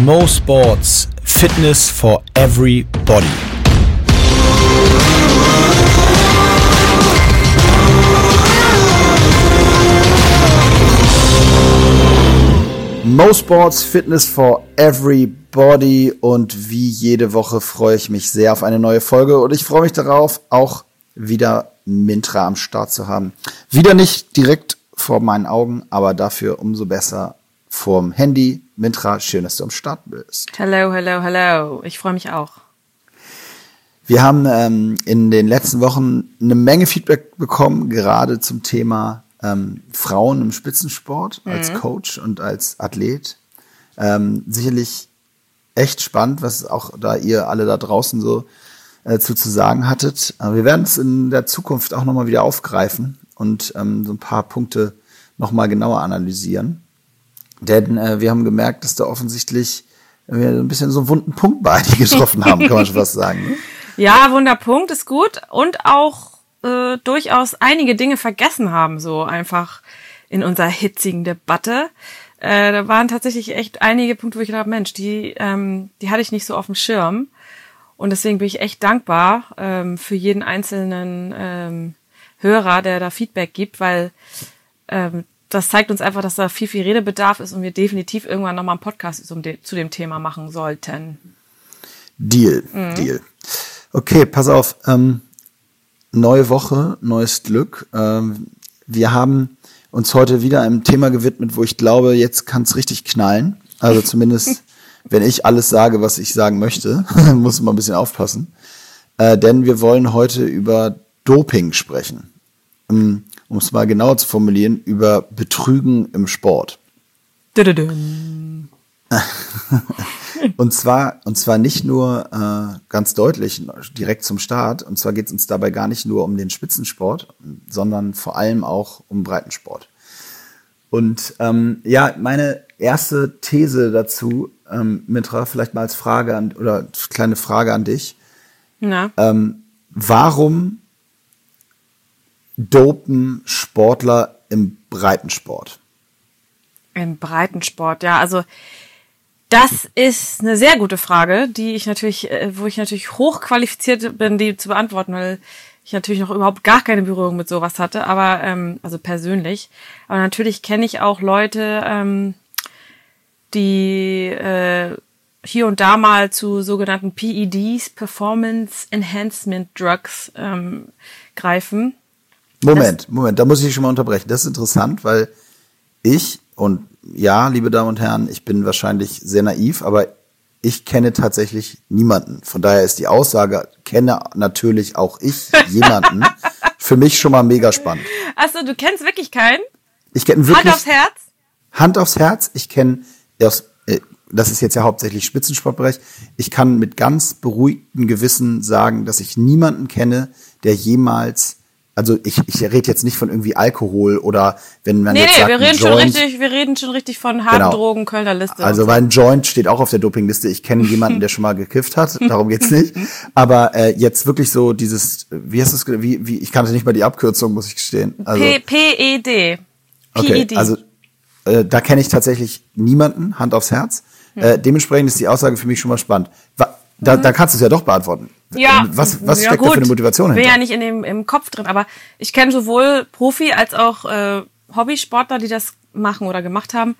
Mo Sports Fitness for Everybody. Mo Sports Fitness for Everybody und wie jede Woche freue ich mich sehr auf eine neue Folge und ich freue mich darauf, auch wieder Mintra am Start zu haben. Wieder nicht direkt vor meinen Augen, aber dafür umso besser vorm Handy. Mintra, schön, dass du am Start bist. Hello, hello, hello. Ich freue mich auch. Wir haben ähm, in den letzten Wochen eine Menge Feedback bekommen, gerade zum Thema ähm, Frauen im Spitzensport mhm. als Coach und als Athlet. Ähm, sicherlich echt spannend, was auch da ihr alle da draußen so äh, zu, zu sagen hattet. Aber wir werden es in der Zukunft auch nochmal wieder aufgreifen und ähm, so ein paar Punkte nochmal genauer analysieren. Denn äh, wir haben gemerkt, dass da offensichtlich wir ein bisschen so einen wunden Punkt bei dir getroffen haben, kann man schon fast sagen. Ne? Ja, Wunderpunkt ist gut und auch äh, durchaus einige Dinge vergessen haben, so einfach in unserer hitzigen Debatte. Äh, da waren tatsächlich echt einige Punkte, wo ich gedacht Mensch, die, ähm, die hatte ich nicht so auf dem Schirm. Und deswegen bin ich echt dankbar ähm, für jeden einzelnen ähm, Hörer, der da Feedback gibt, weil ähm, das zeigt uns einfach, dass da viel, viel Redebedarf ist und wir definitiv irgendwann nochmal einen Podcast zu dem Thema machen sollten. Deal, mhm. Deal. Okay, pass auf. Ähm, neue Woche, neues Glück. Ähm, wir haben uns heute wieder einem Thema gewidmet, wo ich glaube, jetzt kann es richtig knallen. Also zumindest, wenn ich alles sage, was ich sagen möchte, muss man ein bisschen aufpassen. Äh, denn wir wollen heute über Doping sprechen. Um, um es mal genauer zu formulieren, über Betrügen im Sport. und zwar, und zwar nicht nur äh, ganz deutlich direkt zum Start. Und zwar geht es uns dabei gar nicht nur um den Spitzensport, sondern vor allem auch um Breitensport. Und ähm, ja, meine erste These dazu, ähm, Mitra, vielleicht mal als Frage an, oder kleine Frage an dich. Na? Ähm, warum dopen Sportler im Breitensport? Im Breitensport, ja, also das ist eine sehr gute Frage, die ich natürlich, äh, wo ich natürlich hochqualifiziert bin, die zu beantworten, weil ich natürlich noch überhaupt gar keine Berührung mit sowas hatte, aber ähm, also persönlich. Aber natürlich kenne ich auch Leute, ähm, die äh, hier und da mal zu sogenannten PEDs, Performance Enhancement Drugs, ähm, greifen. Moment, Moment, da muss ich schon mal unterbrechen. Das ist interessant, weil ich und ja, liebe Damen und Herren, ich bin wahrscheinlich sehr naiv, aber ich kenne tatsächlich niemanden. Von daher ist die Aussage, kenne natürlich auch ich jemanden, für mich schon mal mega spannend. Achso, du kennst wirklich keinen? Ich kenne wirklich. Hand aufs Herz? Hand aufs Herz. Ich kenne, äh, das ist jetzt ja hauptsächlich Spitzensportbereich. Ich kann mit ganz beruhigtem Gewissen sagen, dass ich niemanden kenne, der jemals also ich, ich rede jetzt nicht von irgendwie Alkohol oder wenn man nee, jetzt nee, sagt, wir reden Joint, schon richtig, wir reden schon richtig von harten genau. Drogen, Kölner Liste. Also weil ein Joint steht auch auf der Dopingliste. Ich kenne jemanden, der schon mal gekifft hat, darum geht's nicht. Aber äh, jetzt wirklich so dieses, wie heißt das, wie, wie, ich kannte nicht mal die Abkürzung, muss ich gestehen. Also, P PED. Okay, PED. also äh, da kenne ich tatsächlich niemanden, Hand aufs Herz. Hm. Äh, dementsprechend ist die Aussage für mich schon mal spannend. Da, da kannst du es ja doch beantworten. Ja, was, was ja, steckt gut. da für eine Motivation hinter? Ich bin ja nicht in dem, im Kopf drin, aber ich kenne sowohl Profi als auch äh, Hobbysportler, die das machen oder gemacht haben.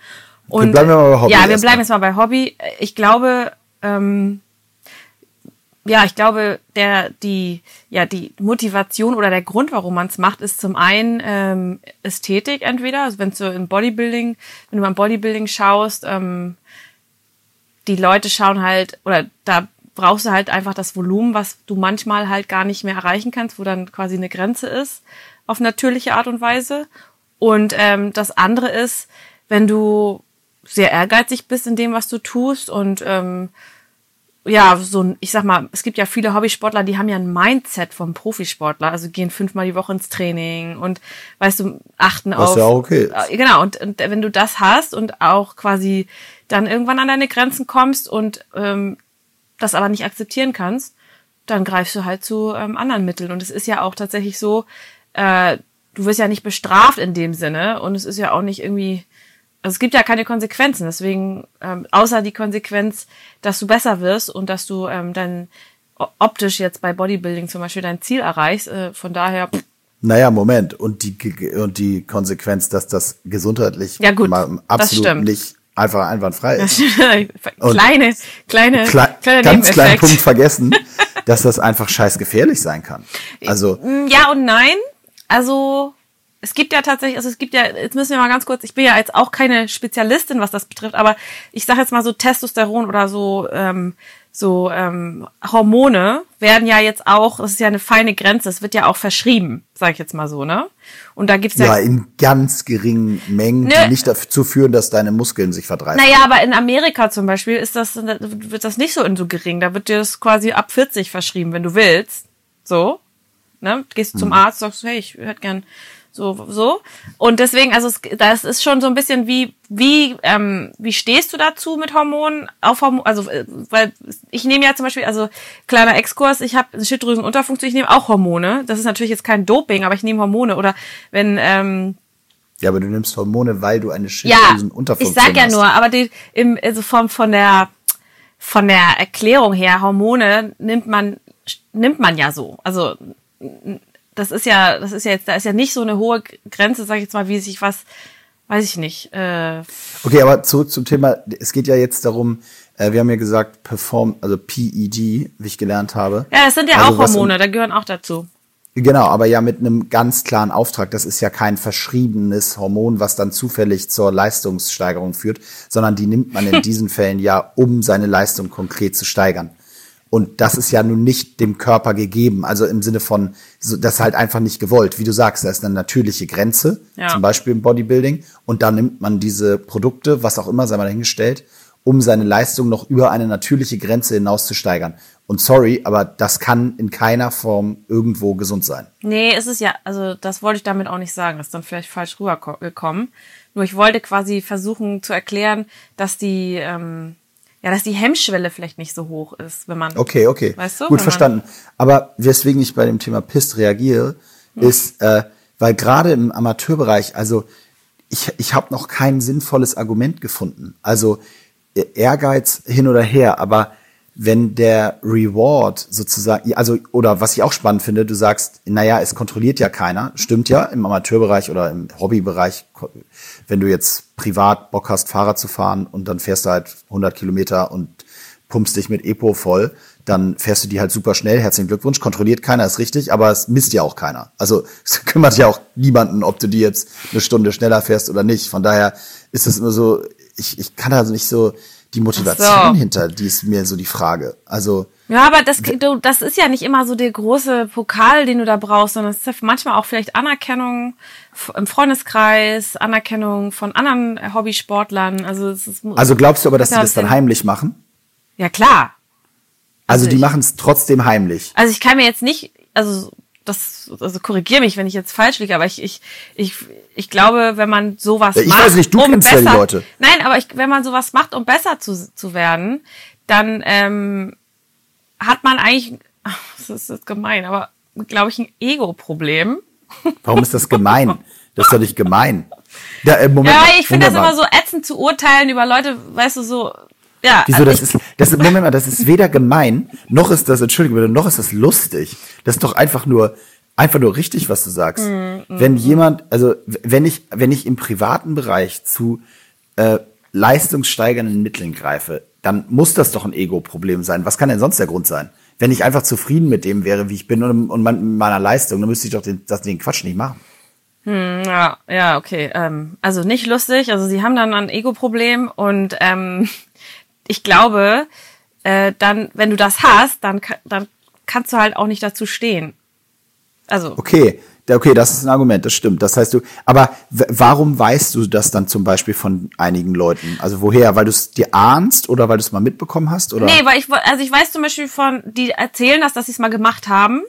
Und, wir bleiben wir mal bei Hobby. Ja, wir bleiben jetzt mal bei Hobby. Ich glaube, ähm, ja, ich glaube, der, die, ja, die Motivation oder der Grund, warum man es macht, ist zum einen ähm, Ästhetik entweder. Also wenn du im Bodybuilding, wenn du beim Bodybuilding schaust, ähm, die Leute schauen halt, oder da brauchst du halt einfach das Volumen, was du manchmal halt gar nicht mehr erreichen kannst, wo dann quasi eine Grenze ist, auf natürliche Art und Weise. Und ähm, das andere ist, wenn du sehr ehrgeizig bist in dem, was du tust und ähm, ja, so ich sag mal, es gibt ja viele Hobbysportler, die haben ja ein Mindset vom Profisportler, also gehen fünfmal die Woche ins Training und weißt du, achten was auf. Ja okay. Äh, genau, und, und wenn du das hast und auch quasi dann irgendwann an deine Grenzen kommst und ähm, das aber nicht akzeptieren kannst, dann greifst du halt zu ähm, anderen Mitteln. Und es ist ja auch tatsächlich so, äh, du wirst ja nicht bestraft in dem Sinne und es ist ja auch nicht irgendwie also es gibt ja keine Konsequenzen, deswegen, ähm, außer die Konsequenz, dass du besser wirst und dass du ähm, dann optisch jetzt bei Bodybuilding zum Beispiel dein Ziel erreichst. Äh, von daher. Pff. Naja, Moment. Und die, und die Konsequenz, dass das gesundheitlich ja, gut, absolut nicht einfach einwandfrei ist. kleine, kleine, Kle kleine ganz kleinen Punkt vergessen, dass das einfach scheiß gefährlich sein kann. Also. Ja und nein. Also, es gibt ja tatsächlich, also es gibt ja, jetzt müssen wir mal ganz kurz, ich bin ja jetzt auch keine Spezialistin, was das betrifft, aber ich sage jetzt mal so Testosteron oder so, ähm, so ähm, Hormone werden ja jetzt auch, das ist ja eine feine Grenze, es wird ja auch verschrieben, sage ich jetzt mal so, ne? Und da gibt's ja, ja in ganz geringen Mengen, ne, die nicht dazu führen, dass deine Muskeln sich verdreifachen. Naja, aber in Amerika zum Beispiel ist das wird das nicht so in so gering, da wird dir das quasi ab 40 verschrieben, wenn du willst, so, ne? Gehst hm. zum Arzt, sagst, hey, ich hätte gern so so und deswegen also es, das ist schon so ein bisschen wie wie ähm, wie stehst du dazu mit Hormonen auf Hormon also äh, weil ich nehme ja zum Beispiel also kleiner Exkurs ich habe Schilddrüsenunterfunktion ich nehme auch Hormone das ist natürlich jetzt kein Doping aber ich nehme Hormone oder wenn ähm, ja, aber du nimmst Hormone, weil du eine Schilddrüsenunterfunktion hast. Ja, ich sag ja nur, aber die im also von von der von der Erklärung her Hormone nimmt man nimmt man ja so. Also das ist ja, das ist ja jetzt, da ist ja nicht so eine hohe Grenze, sag ich jetzt mal, wie sich was, weiß ich nicht. Äh okay, aber zurück zum Thema. Es geht ja jetzt darum, äh, wir haben ja gesagt, Perform, also PED, wie ich gelernt habe. Ja, das sind ja also auch Hormone, da gehören auch dazu. Genau, aber ja mit einem ganz klaren Auftrag. Das ist ja kein verschriebenes Hormon, was dann zufällig zur Leistungssteigerung führt, sondern die nimmt man in diesen Fällen ja, um seine Leistung konkret zu steigern. Und das ist ja nun nicht dem Körper gegeben. Also im Sinne von, das ist halt einfach nicht gewollt. Wie du sagst, da ist eine natürliche Grenze, ja. zum Beispiel im Bodybuilding. Und da nimmt man diese Produkte, was auch immer, sei mal dahingestellt, um seine Leistung noch über eine natürliche Grenze hinaus zu steigern. Und sorry, aber das kann in keiner Form irgendwo gesund sein. Nee, ist es ja, also das wollte ich damit auch nicht sagen. Das ist dann vielleicht falsch rübergekommen. Nur ich wollte quasi versuchen zu erklären, dass die, ähm, ja, dass die Hemmschwelle vielleicht nicht so hoch ist, wenn man. Okay, okay. Weißt du? Gut verstanden. Aber weswegen ich bei dem Thema Pist reagiere, hm. ist, äh, weil gerade im Amateurbereich, also ich, ich habe noch kein sinnvolles Argument gefunden. Also e-, Ehrgeiz hin oder her, aber wenn der Reward sozusagen, also, oder was ich auch spannend finde, du sagst, naja, es kontrolliert ja keiner. Stimmt ja, im Amateurbereich oder im Hobbybereich, wenn du jetzt privat Bock hast, Fahrrad zu fahren und dann fährst du halt 100 Kilometer und pumpst dich mit Epo voll, dann fährst du die halt super schnell. Herzlichen Glückwunsch. Kontrolliert keiner, ist richtig, aber es misst ja auch keiner. Also es kümmert ja auch niemanden, ob du die jetzt eine Stunde schneller fährst oder nicht. Von daher ist es immer so, ich, ich kann also nicht so, die Motivation so. hinter, die ist mir so die Frage. Also ja, aber das, du, das ist ja nicht immer so der große Pokal, den du da brauchst, sondern es ist manchmal auch vielleicht Anerkennung im Freundeskreis, Anerkennung von anderen Hobbysportlern. Also, es ist, also glaubst du aber, dass die das dann heimlich machen? Ja, klar. Also, also die machen es trotzdem heimlich. Also ich kann mir jetzt nicht, also das, also korrigier mich, wenn ich jetzt falsch liege, aber ich, ich, ich, ich glaube, wenn man sowas ja, ich macht, weiß nicht, du um kennst besser, ja die Leute. Nein, aber ich, wenn man sowas macht, um besser zu, zu werden, dann ähm, hat man eigentlich, das ist jetzt gemein, aber glaube ich ein Ego-Problem. Warum ist das gemein? Das ist doch nicht gemein. Ja, äh, Moment, ja ich finde das immer so ätzend zu urteilen über Leute, weißt du, so, ja. Wieso, also das ist, das ist, Moment mal, das ist weder gemein, noch ist das, entschuldige bitte, noch ist das lustig. Das ist doch einfach nur, einfach nur richtig, was du sagst. Mm, mm, wenn jemand, also wenn ich, wenn ich im privaten Bereich zu äh, leistungssteigernden Mitteln greife, dann muss das doch ein Ego-Problem sein. Was kann denn sonst der Grund sein? Wenn ich einfach zufrieden mit dem wäre, wie ich bin und, und mit meiner Leistung, dann müsste ich doch den, das, den Quatsch nicht machen. Hm, ja, ja, okay. Ähm, also nicht lustig. Also sie haben dann ein Ego-Problem und ähm, ich glaube, äh, dann, wenn du das hast, dann, dann kannst du halt auch nicht dazu stehen. Also. Okay, okay, das ist ein Argument, das stimmt. Das heißt du, aber warum weißt du das dann zum Beispiel von einigen Leuten? Also woher? Weil du es dir ahnst oder weil du es mal mitbekommen hast? Oder? Nee, weil ich, also ich weiß zum Beispiel von, die erzählen das, dass sie es mal gemacht haben.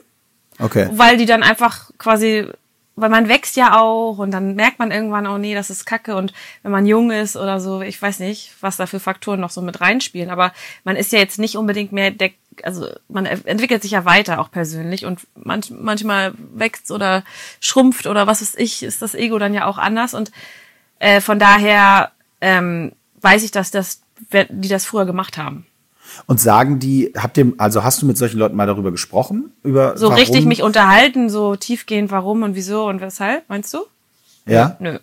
Okay. Weil die dann einfach quasi weil man wächst ja auch und dann merkt man irgendwann, oh nee, das ist Kacke. Und wenn man jung ist oder so, ich weiß nicht, was da für Faktoren noch so mit reinspielen, aber man ist ja jetzt nicht unbedingt mehr der, also man entwickelt sich ja weiter auch persönlich. Und manch, manchmal wächst oder schrumpft oder was weiß ich, ist das Ego dann ja auch anders. Und äh, von daher ähm, weiß ich, dass das, die das früher gemacht haben. Und sagen die, habt ihr, also hast du mit solchen Leuten mal darüber gesprochen? Über so warum? richtig mich unterhalten, so tiefgehend, warum und wieso und weshalb, meinst du? Ja? Nö.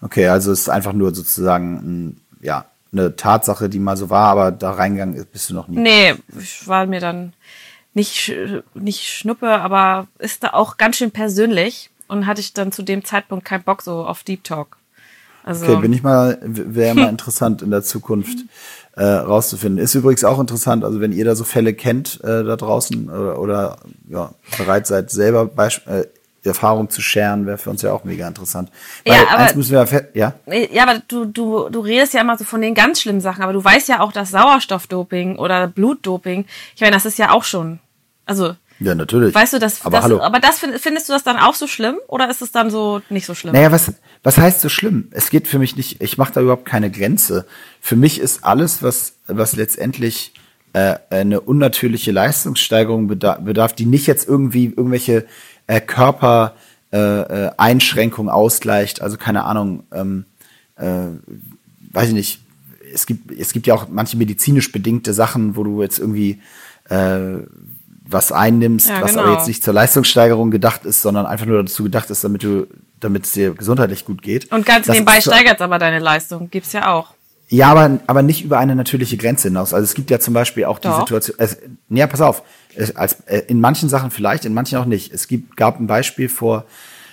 Okay, also es ist einfach nur sozusagen ja, eine Tatsache, die mal so war, aber da reingegangen bist du noch nie. Nee, ich war mir dann nicht, nicht schnuppe, aber ist da auch ganz schön persönlich und hatte ich dann zu dem Zeitpunkt keinen Bock so auf Deep Talk. Also, okay, bin ich mal, wäre mal interessant in der Zukunft äh, rauszufinden. Ist übrigens auch interessant, also wenn ihr da so Fälle kennt äh, da draußen oder, oder ja, bereit seid, selber Beisp äh, Erfahrung zu scheren, wäre für uns ja auch mega interessant. Weil ja, aber, eins müssen wir ja, ja, aber du, du, du redest ja immer so von den ganz schlimmen Sachen, aber du weißt ja auch, dass Sauerstoffdoping oder Blutdoping, ich meine, das ist ja auch schon, also ja, natürlich. Weißt du, das, aber, das, hallo. aber das findest du das dann auch so schlimm oder ist es dann so nicht so schlimm? Naja, was, was heißt so schlimm? Es geht für mich nicht, ich mache da überhaupt keine Grenze. Für mich ist alles, was, was letztendlich äh, eine unnatürliche Leistungssteigerung bedarf, bedarf, die nicht jetzt irgendwie irgendwelche äh, Körpereinschränkungen äh, äh ausgleicht, also keine Ahnung, ähm, äh, weiß ich nicht, es gibt, es gibt ja auch manche medizinisch bedingte Sachen, wo du jetzt irgendwie äh, was einnimmst, ja, was genau. aber jetzt nicht zur Leistungssteigerung gedacht ist, sondern einfach nur dazu gedacht ist, damit du, damit es dir gesundheitlich gut geht. Und ganz das nebenbei steigert es aber deine Leistung, gibt's ja auch. Ja, aber, aber nicht über eine natürliche Grenze hinaus. Also es gibt ja zum Beispiel auch die Doch. Situation, es, ja, pass auf, es, als, äh, in manchen Sachen vielleicht, in manchen auch nicht. Es gibt, gab ein Beispiel vor,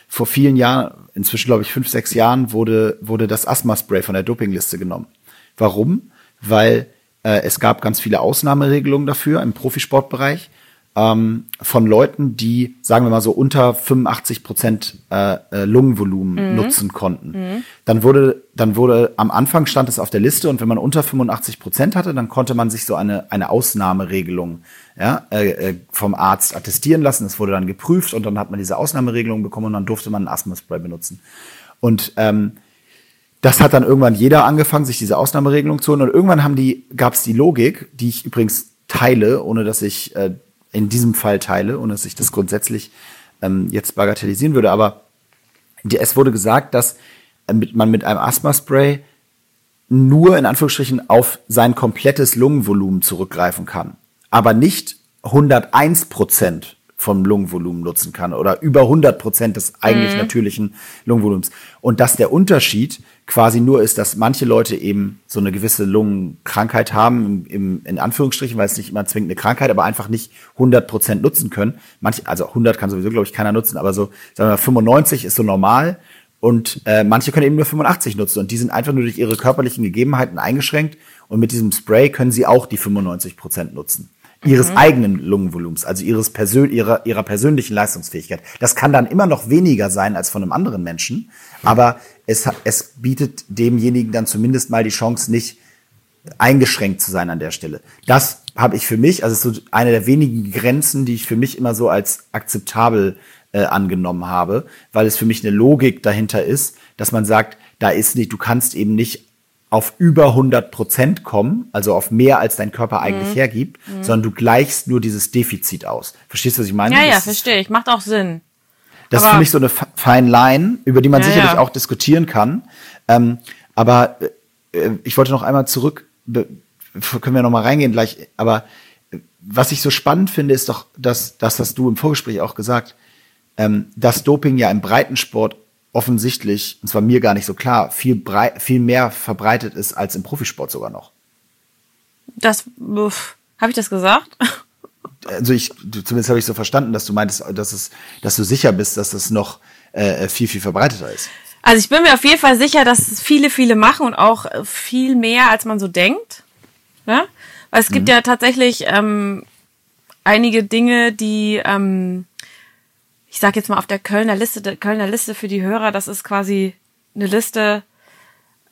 vor vielen Jahren, inzwischen glaube ich fünf, sechs Jahren, wurde, wurde das Asthma-Spray von der Dopingliste genommen. Warum? Weil äh, es gab ganz viele Ausnahmeregelungen dafür im Profisportbereich ähm, von Leuten, die, sagen wir mal so, unter 85 Prozent äh, äh, Lungenvolumen mhm. nutzen konnten. Mhm. Dann wurde, dann wurde, am Anfang stand es auf der Liste und wenn man unter 85 Prozent hatte, dann konnte man sich so eine, eine Ausnahmeregelung ja, äh, äh, vom Arzt attestieren lassen. Es wurde dann geprüft und dann hat man diese Ausnahmeregelung bekommen und dann durfte man ein Asthma-Spray benutzen. Und ähm, das hat dann irgendwann jeder angefangen, sich diese Ausnahmeregelung zu holen. Und irgendwann haben die, gab es die Logik, die ich übrigens teile, ohne dass ich äh, in diesem Fall teile, ohne dass ich das grundsätzlich ähm, jetzt bagatellisieren würde. Aber die, es wurde gesagt, dass äh, mit, man mit einem Asthma-Spray nur in Anführungsstrichen auf sein komplettes Lungenvolumen zurückgreifen kann, aber nicht 101 Prozent vom Lungenvolumen nutzen kann oder über 100 Prozent des eigentlich mhm. natürlichen Lungenvolumens. Und dass der Unterschied quasi nur ist, dass manche Leute eben so eine gewisse Lungenkrankheit haben, im, im, in Anführungsstrichen, weil es nicht immer zwingend eine Krankheit, aber einfach nicht 100 Prozent nutzen können. Manche, also 100 kann sowieso, glaube ich, keiner nutzen, aber so, sagen wir mal, 95 ist so normal. Und äh, manche können eben nur 85 nutzen und die sind einfach nur durch ihre körperlichen Gegebenheiten eingeschränkt und mit diesem Spray können sie auch die 95 Prozent nutzen ihres mhm. eigenen Lungenvolumens, also ihres Persön ihrer, ihrer persönlichen Leistungsfähigkeit. Das kann dann immer noch weniger sein als von einem anderen Menschen, aber es, es bietet demjenigen dann zumindest mal die Chance, nicht eingeschränkt zu sein an der Stelle. Das habe ich für mich, also so eine der wenigen Grenzen, die ich für mich immer so als akzeptabel äh, angenommen habe, weil es für mich eine Logik dahinter ist, dass man sagt, da ist nicht, du kannst eben nicht auf über 100 Prozent kommen, also auf mehr als dein Körper eigentlich mhm. hergibt, mhm. sondern du gleichst nur dieses Defizit aus. Verstehst du, was ich meine? Ja, ja, verstehe ich. Macht auch Sinn. Das aber ist für mich so eine fine Line, über die man ja, sicherlich ja. auch diskutieren kann. Ähm, aber äh, ich wollte noch einmal zurück, können wir noch mal reingehen gleich, aber äh, was ich so spannend finde, ist doch, dass das hast du im Vorgespräch auch gesagt, ähm, dass Doping ja im Breitensport offensichtlich, und zwar mir gar nicht so klar, viel, brei viel mehr verbreitet ist als im Profisport sogar noch. Das, habe ich das gesagt? Also ich, zumindest habe ich so verstanden, dass du meintest, dass es, dass du sicher bist, dass es noch äh, viel, viel verbreiteter ist. Also ich bin mir auf jeden Fall sicher, dass es viele, viele machen und auch viel mehr, als man so denkt. Ne? Weil es gibt mhm. ja tatsächlich ähm, einige Dinge, die ähm, ich sage jetzt mal auf der Kölner Liste, der Kölner Liste für die Hörer, das ist quasi eine Liste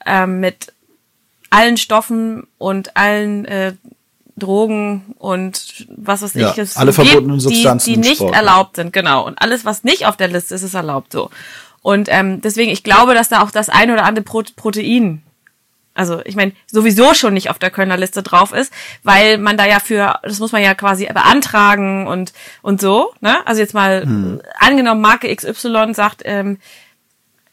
ähm, mit allen Stoffen und allen äh, Drogen und was weiß ja, ich, es alle verbotenen Substanzen, die, die nicht Sport, erlaubt sind, genau. Und alles, was nicht auf der Liste ist, ist erlaubt so. Und ähm, deswegen, ich glaube, dass da auch das ein oder andere Protein also ich meine, sowieso schon nicht auf der Kölner Liste drauf ist, weil man da ja für, das muss man ja quasi beantragen und und so, ne? Also jetzt mal hm. angenommen, Marke XY sagt, ähm,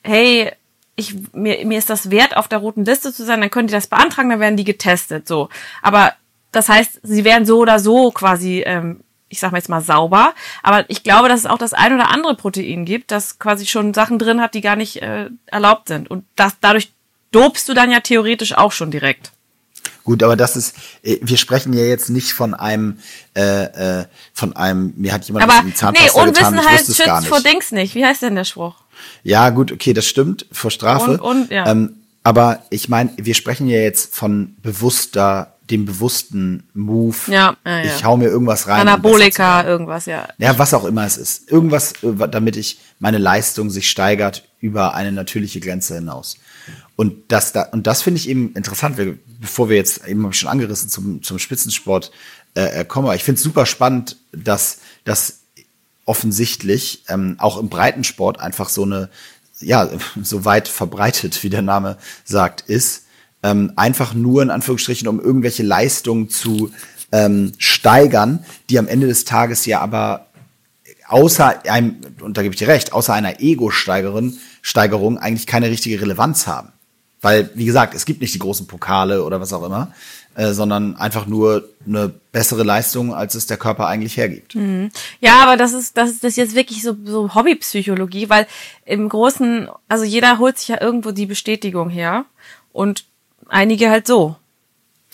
hey, ich, mir, mir ist das wert, auf der roten Liste zu sein, dann können die das beantragen, dann werden die getestet. So. Aber das heißt, sie werden so oder so quasi, ähm, ich sag mal jetzt mal sauber. Aber ich glaube, dass es auch das ein oder andere Protein gibt, das quasi schon Sachen drin hat, die gar nicht äh, erlaubt sind. Und das, dadurch dobst du dann ja theoretisch auch schon direkt. Gut, aber das ist, äh, wir sprechen ja jetzt nicht von einem, äh, äh, von einem, mir hat jemand aber, was in die nee, getan, ich Unwissenheit gar schützt vor Dings nicht. Wie heißt denn der Spruch? Ja, gut, okay, das stimmt, vor Strafe. Und- und, ja. ähm, aber ich meine, wir sprechen ja jetzt von bewusster, dem bewussten Move. Ja, ja, ja. Ich hau mir irgendwas rein. Anabolika, irgendwas, ja. Ja, was auch immer es ist. Irgendwas, äh, damit ich meine Leistung sich steigert über eine natürliche Grenze hinaus. Und das da, und das finde ich eben interessant, weil, bevor wir jetzt eben schon angerissen zum, zum Spitzensport äh, äh, kommen. Aber ich finde es super spannend, dass das offensichtlich ähm, auch im Breitensport einfach so eine, ja, so weit verbreitet, wie der Name sagt, ist. Ähm, einfach nur in Anführungsstrichen, um irgendwelche Leistungen zu ähm, steigern, die am Ende des Tages ja aber außer einem, und da gebe ich dir recht, außer einer Ego-Steigerung Steigerung eigentlich keine richtige Relevanz haben. Weil, wie gesagt, es gibt nicht die großen Pokale oder was auch immer, äh, sondern einfach nur eine bessere Leistung, als es der Körper eigentlich hergibt. Ja, aber das ist, das ist das jetzt wirklich so, so Hobbypsychologie, weil im Großen, also jeder holt sich ja irgendwo die Bestätigung her und einige halt so.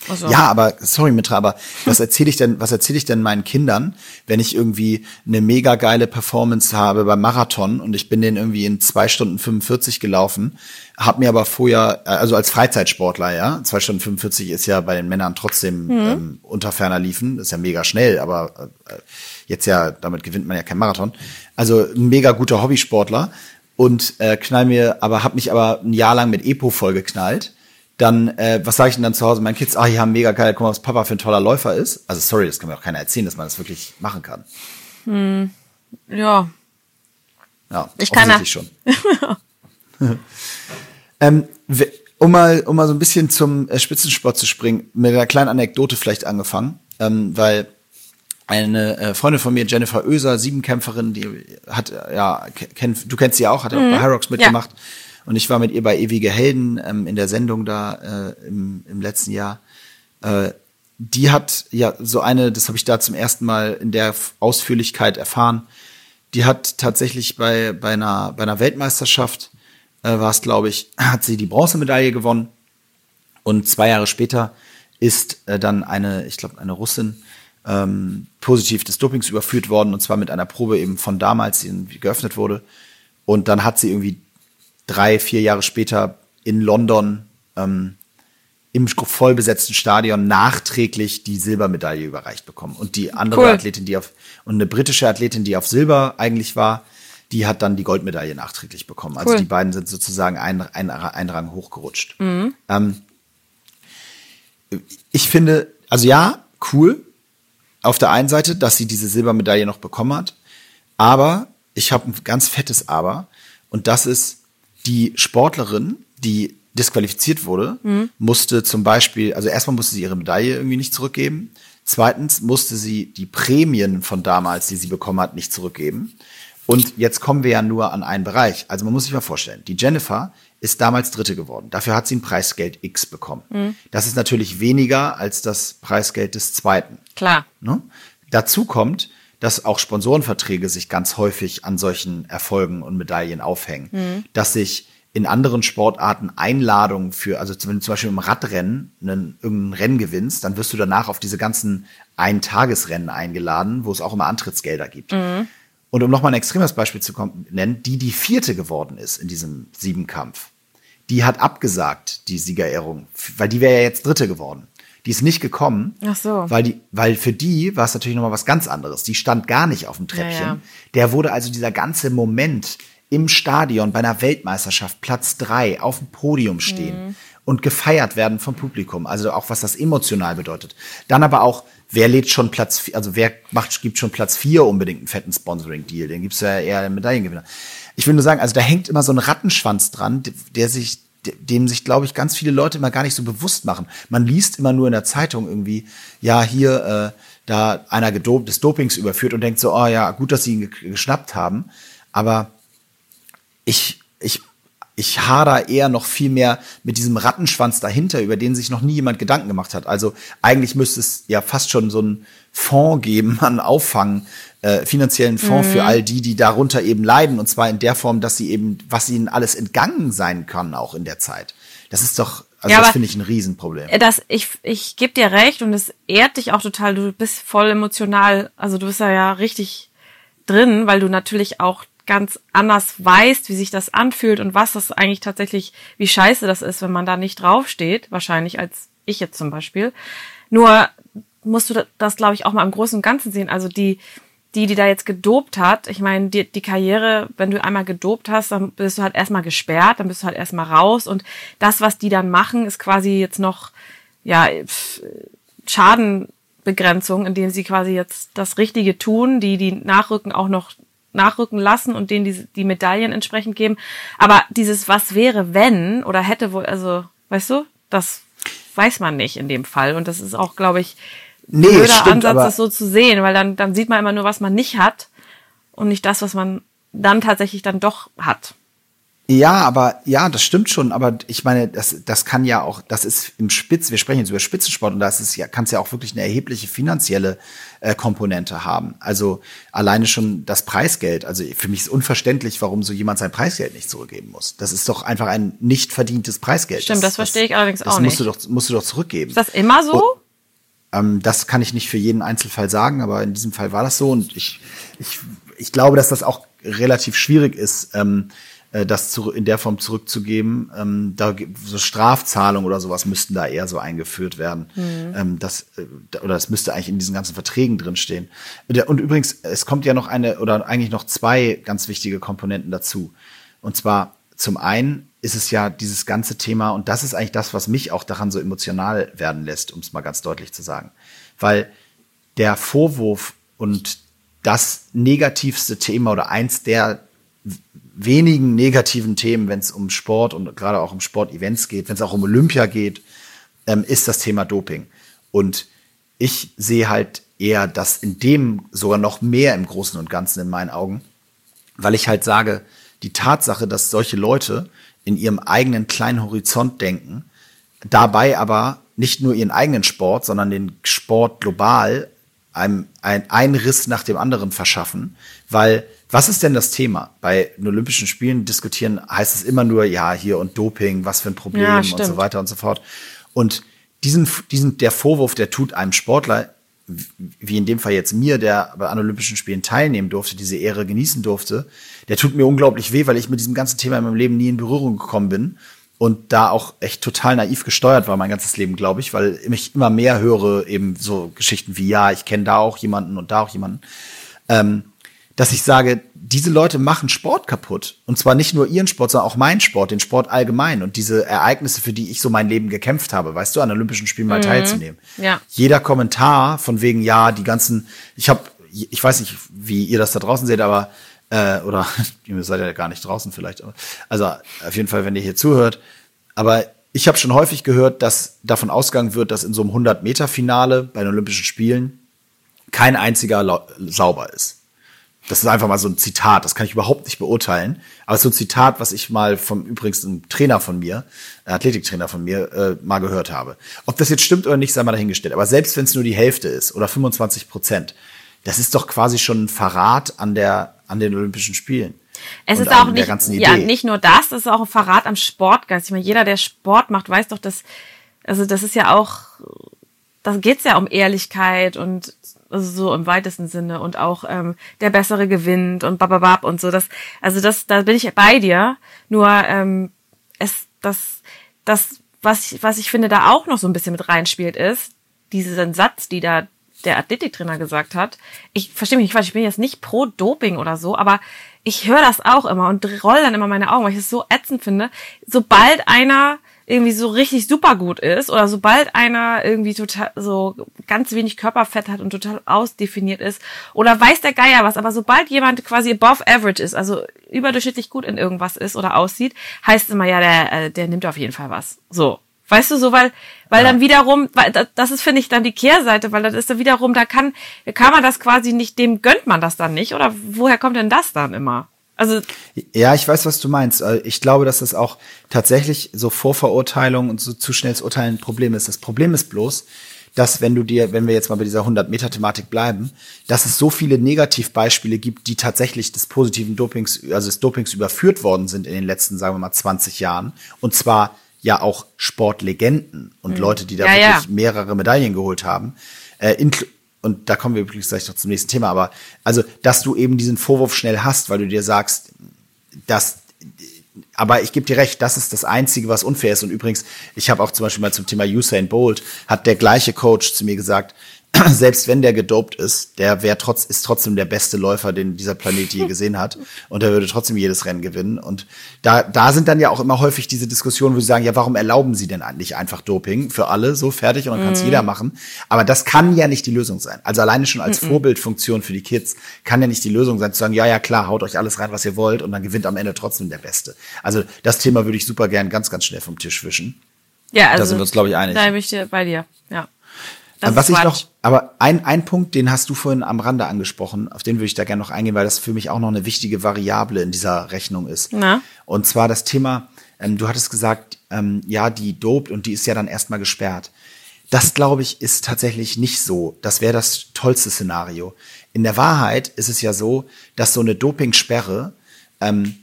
Also, Ja, aber sorry, Mitra, aber was erzähle ich denn, was erzähle ich denn meinen Kindern, wenn ich irgendwie eine mega geile Performance habe beim Marathon und ich bin den irgendwie in zwei Stunden 45 gelaufen, hab mir aber vorher, also als Freizeitsportler, ja, zwei Stunden 45 ist ja bei den Männern trotzdem ähm, unter ferner liefen, das ist ja mega schnell, aber äh, jetzt ja, damit gewinnt man ja kein Marathon. Also ein mega guter Hobbysportler und äh, knall mir, aber hab mich aber ein Jahr lang mit Epo vollgeknallt dann, äh, was sage ich denn dann zu Hause meinen Kids? Ah, ja, mega geil, guck mal, was Papa für ein toller Läufer ist. Also sorry, das kann mir auch keiner erzählen, dass man das wirklich machen kann. ja. Ja, Ich kann ja- offensichtlich schon. ähm, um mal, um mal so ein bisschen zum äh, Spitzensport zu springen, mit einer kleinen Anekdote vielleicht angefangen, ähm, weil eine äh, Freundin von mir, Jennifer Oeser, Siebenkämpferin, die hat, äh, ja, ke- kenn, du kennst sie auch, hat ja auch bei Hyrox mitgemacht. Und ich war mit ihr bei Ewige Helden ähm, in der Sendung da äh, im, im letzten Jahr. Äh, die hat ja so eine, das habe ich da zum ersten Mal in der Ausführlichkeit erfahren, die hat tatsächlich bei, bei, einer, bei einer Weltmeisterschaft, äh, war es glaube ich, hat sie die Bronzemedaille gewonnen. Und zwei Jahre später ist äh, dann eine, ich glaube, eine Russin ähm, positiv des Dopings überführt worden, und zwar mit einer Probe eben von damals, die geöffnet wurde. Und dann hat sie irgendwie drei, vier Jahre später in London ähm, im vollbesetzten Stadion nachträglich die Silbermedaille überreicht bekommen. Und die andere Cool. Athletin, die auf, und eine britische Athletin, die auf Silber eigentlich war, die hat dann die Goldmedaille nachträglich bekommen. Also Cool. die beiden sind sozusagen ein, ein, ein Rang hochgerutscht. Ähm, ich finde, also ja, cool auf der einen Seite, dass sie diese Silbermedaille noch bekommen hat, aber ich habe ein ganz fettes Aber und das ist die Sportlerin, die disqualifiziert wurde, musste zum Beispiel, also erstmal musste sie ihre Medaille irgendwie nicht zurückgeben, zweitens musste sie die Prämien von damals, die sie bekommen hat, nicht zurückgeben. Und jetzt kommen wir ja nur an einen Bereich. Also man muss sich mal vorstellen, die Jennifer ist damals Dritte geworden. Dafür hat sie ein Preisgeld X bekommen. Das ist natürlich weniger als das Preisgeld des Zweiten. Klar. Ne? Dazu kommt, dass auch Sponsorenverträge sich ganz häufig an solchen Erfolgen und Medaillen aufhängen. Dass sich in anderen Sportarten Einladungen für, also wenn du zum Beispiel im Radrennen einen, irgendein Rennen gewinnst, dann wirst du danach auf diese ganzen Eintagesrennen eingeladen, wo es auch immer Antrittsgelder gibt. Und um nochmal ein extremes Beispiel zu nennen, die die vierte geworden ist in diesem Siebenkampf, die hat abgesagt, die Siegerehrung, weil die wäre ja jetzt Dritte geworden. Die ist nicht gekommen, Ach so. weil, die, weil für die war es natürlich nochmal was ganz anderes. Die stand gar nicht auf dem Treppchen. Ja, ja. Der wurde also dieser ganze Moment im Stadion bei einer Weltmeisterschaft Platz drei auf dem Podium stehen Mhm. und gefeiert werden vom Publikum. Also auch was das emotional bedeutet. Dann aber auch, wer lädt schon Platz, vier- also wer macht, gibt schon Platz vier unbedingt einen fetten Sponsoring-Deal? Den gibt's ja eher Medaillengewinner. Ich will nur sagen, also da hängt immer so ein Rattenschwanz dran, der sich, dem sich, glaube ich, ganz viele Leute immer gar nicht so bewusst machen. Man liest immer nur in der Zeitung irgendwie, ja, hier, äh, da einer gedopt, des Dopings überführt und denkt so, oh ja, gut, dass sie ihn ge- geschnappt haben. Aber ich, ich ich hader eher noch viel mehr mit diesem Rattenschwanz dahinter, über den sich noch nie jemand Gedanken gemacht hat. Also eigentlich müsste es ja fast schon so einen Fonds geben, einen Auffangen, äh, finanziellen Fonds mhm. für all die, die darunter eben leiden. Und zwar in der Form, dass sie eben, was ihnen alles entgangen sein kann, auch in der Zeit. Das ist doch, also ja, das finde ich ein Riesenproblem. Das, ich ich gebe dir recht und es ehrt dich auch total. Du bist voll emotional. Also du bist ja, ja richtig drin, weil du natürlich auch ganz anders weißt, wie sich das anfühlt und was das eigentlich tatsächlich, wie scheiße das ist, wenn man da nicht draufsteht, wahrscheinlich als ich jetzt zum Beispiel. Nur musst du das, glaube ich, auch mal im Großen und Ganzen sehen. Also die, die, die da jetzt gedopt hat, ich meine, die, die Karriere, wenn du einmal gedopt hast, dann bist du halt erstmal gesperrt, dann bist du halt erstmal raus und das, was die dann machen, ist quasi jetzt noch, ja, Schadenbegrenzung, indem sie quasi jetzt das Richtige tun, die, die nachrücken, auch noch nachrücken lassen und denen die, die Medaillen entsprechend geben. Aber dieses Was wäre, wenn oder hätte wohl, also, weißt du, das weiß man nicht in dem Fall. Und das ist auch, glaube ich, nee, blöder stimmt, Ansatz, das so zu sehen, weil dann, dann sieht man immer nur, was man nicht hat und nicht das, was man dann tatsächlich dann doch hat. Ja, aber ja, das stimmt schon. Aber ich meine, das, das kann ja auch, das ist im Spitz, wir sprechen jetzt über Spitzensport und das ist ja, kann es ja auch wirklich eine erhebliche finanzielle äh, Komponente haben. Also alleine schon das Preisgeld. Also für mich ist unverständlich, warum so jemand sein Preisgeld nicht zurückgeben muss. Das ist doch einfach ein nicht verdientes Preisgeld. Stimmt, das, das verstehe ich allerdings auch nicht. Das musst du doch, musst du doch zurückgeben. Ist das immer so? Und, ähm, das kann ich nicht für jeden Einzelfall sagen, aber in diesem Fall war das so und ich, ich, ich glaube, dass das auch relativ schwierig ist. Ähm, äh, das zu, in der Form zurückzugeben. Ähm, da so Strafzahlungen oder sowas müssten da eher so eingeführt werden. Mhm. Ähm, das äh, oder das müsste eigentlich in diesen ganzen Verträgen drinstehen. Und übrigens, es kommt ja noch eine oder eigentlich noch zwei ganz wichtige Komponenten dazu. Und zwar zum einen ist es ja dieses ganze Thema und das ist eigentlich das, was mich auch daran so emotional werden lässt, um es mal ganz deutlich zu sagen, weil der Vorwurf und das negativste Thema oder eins der wenigen negativen Themen, wenn es um Sport und gerade auch um Sportevents geht, wenn es auch um Olympia geht, ähm, ist das Thema Doping. Und ich sehe halt eher das in dem sogar noch mehr im Großen und Ganzen in meinen Augen, weil ich halt sage, die Tatsache, dass solche Leute in ihrem eigenen kleinen Horizont denken, dabei aber nicht nur ihren eigenen Sport, sondern den Sport global einem ein, ein Riss nach dem anderen verschaffen, weil was ist denn das Thema? Bei den Olympischen Spielen diskutieren heißt es immer nur, ja, hier und Doping, was für ein Problem ja, und so weiter und so fort. Und diesen, diesen, der Vorwurf, der tut einem Sportler, wie in dem Fall jetzt mir, der an Olympischen Spielen teilnehmen durfte, diese Ehre genießen durfte, der tut mir unglaublich weh, weil ich mit diesem ganzen Thema in meinem Leben nie in Berührung gekommen bin und da auch echt total naiv gesteuert war mein ganzes Leben, glaube ich, weil ich immer mehr höre eben so Geschichten wie ja, ich kenne da auch jemanden und da auch jemanden. Ähm, dass ich sage, diese Leute machen Sport kaputt. Und zwar nicht nur ihren Sport, sondern auch meinen Sport, den Sport allgemein. Und diese Ereignisse, für die ich so mein Leben gekämpft habe, weißt du, an Olympischen Spielen mal mhm. teilzunehmen. Ja. Jeder Kommentar von wegen, ja, die ganzen, ich habe, ich weiß nicht, wie ihr das da draußen seht, aber, äh, oder ihr seid ja gar nicht draußen vielleicht, aber, also auf jeden Fall, wenn ihr hier zuhört. Aber ich habe schon häufig gehört, dass davon ausgegangen wird, dass in so einem 100-Meter-Finale bei den Olympischen Spielen kein einziger sauber ist. Das ist einfach mal so ein Zitat, das kann ich überhaupt nicht beurteilen. Aber so ein Zitat, was ich mal vom übrigens einem Trainer von mir, Athletiktrainer von mir, äh, mal gehört habe. Ob das jetzt stimmt oder nicht, sei mal dahingestellt. Aber selbst wenn es nur die Hälfte ist oder 25 Prozent, das ist doch quasi schon ein Verrat an der an den Olympischen Spielen. Es ist auch nicht, ja, nicht nur das, es ist auch ein Verrat am Sportgeist. Ich meine, jeder, der Sport macht, weiß doch, dass, also das ist ja auch, da geht's ja um Ehrlichkeit und also so im weitesten Sinne und auch ähm, der bessere gewinnt und bababab und so. Das, also das, da bin ich bei dir. Nur ähm, es, das, das, was ich, was ich finde, da auch noch so ein bisschen mit reinspielt, ist diesen Satz, die da der Athletiktrainer gesagt hat. Ich verstehe mich nicht falsch, ich bin jetzt nicht pro Doping oder so, aber ich höre das auch immer und roll dann immer meine Augen, weil ich es so ätzend finde. Sobald einer irgendwie so richtig super gut ist oder sobald einer irgendwie total so ganz wenig Körperfett hat und total ausdefiniert ist oder weiß der Geier was, aber sobald jemand quasi above average ist, also überdurchschnittlich gut in irgendwas ist oder aussieht, heißt es immer ja, der äh, der nimmt auf jeden Fall was. So. Weißt du, so weil weil ja. dann wiederum, weil das ist finde ich dann die Kehrseite, weil das ist dann wiederum, da kann kann man das quasi nicht, dem gönnt man das dann nicht oder woher kommt denn das dann immer? Also ja, ich weiß, was du meinst. Äh, ich glaube, dass das auch tatsächlich so Vorverurteilung und so zu schnelles Urteilen ein Problem ist. Das Problem ist bloß, dass wenn du dir, wenn wir jetzt mal bei dieser 100-Meter-Thematik bleiben, dass es so viele Negativbeispiele gibt, die tatsächlich des positiven Dopings, also des Dopings überführt worden sind in den letzten, sagen wir mal, 20 Jahren. Und zwar ja auch Sportlegenden und mhm. Leute, die da ja, wirklich ja. mehrere Medaillen geholt haben. Äh, und da kommen wir wirklich gleich noch zum nächsten Thema, aber also, dass du eben diesen Vorwurf schnell hast, weil du dir sagst, dass aber ich gebe dir recht, das ist das Einzige, was unfair ist. Und übrigens, ich habe auch zum Beispiel mal zum Thema Usain Bolt, hat der gleiche Coach zu mir gesagt, selbst wenn der gedopt ist, der wäre trotz, ist trotzdem der beste Läufer, den dieser Planet je gesehen hat. Und er würde trotzdem jedes Rennen gewinnen. Und da, da sind dann ja auch immer häufig diese Diskussionen, wo sie sagen, ja, warum erlauben sie denn nicht einfach Doping für alle so fertig und dann kann es mm. jeder machen. Aber das kann ja nicht die Lösung sein. Also alleine schon als mm -mm. Vorbildfunktion für die Kids kann ja nicht die Lösung sein, zu sagen, ja, ja, klar, haut euch alles rein, was ihr wollt und dann gewinnt am Ende trotzdem der Beste. Also das Thema würde ich super gern ganz, ganz schnell vom Tisch wischen. Ja, also. Da sind wir uns, glaube ich, einig. Da bin ich bei dir, ja. Das Was ich noch, aber ein, ein Punkt, den hast du vorhin am Rande angesprochen, auf den würde ich da gerne noch eingehen, weil das für mich auch noch eine wichtige Variable in dieser Rechnung ist. Na? Und zwar das Thema, ähm, du hattest gesagt, ähm, ja, die dopt und die ist ja dann erstmal gesperrt. Das, glaube ich, ist tatsächlich nicht so. Das wäre das tollste Szenario. In der Wahrheit ist es ja so, dass so eine Dopingsperre ähm,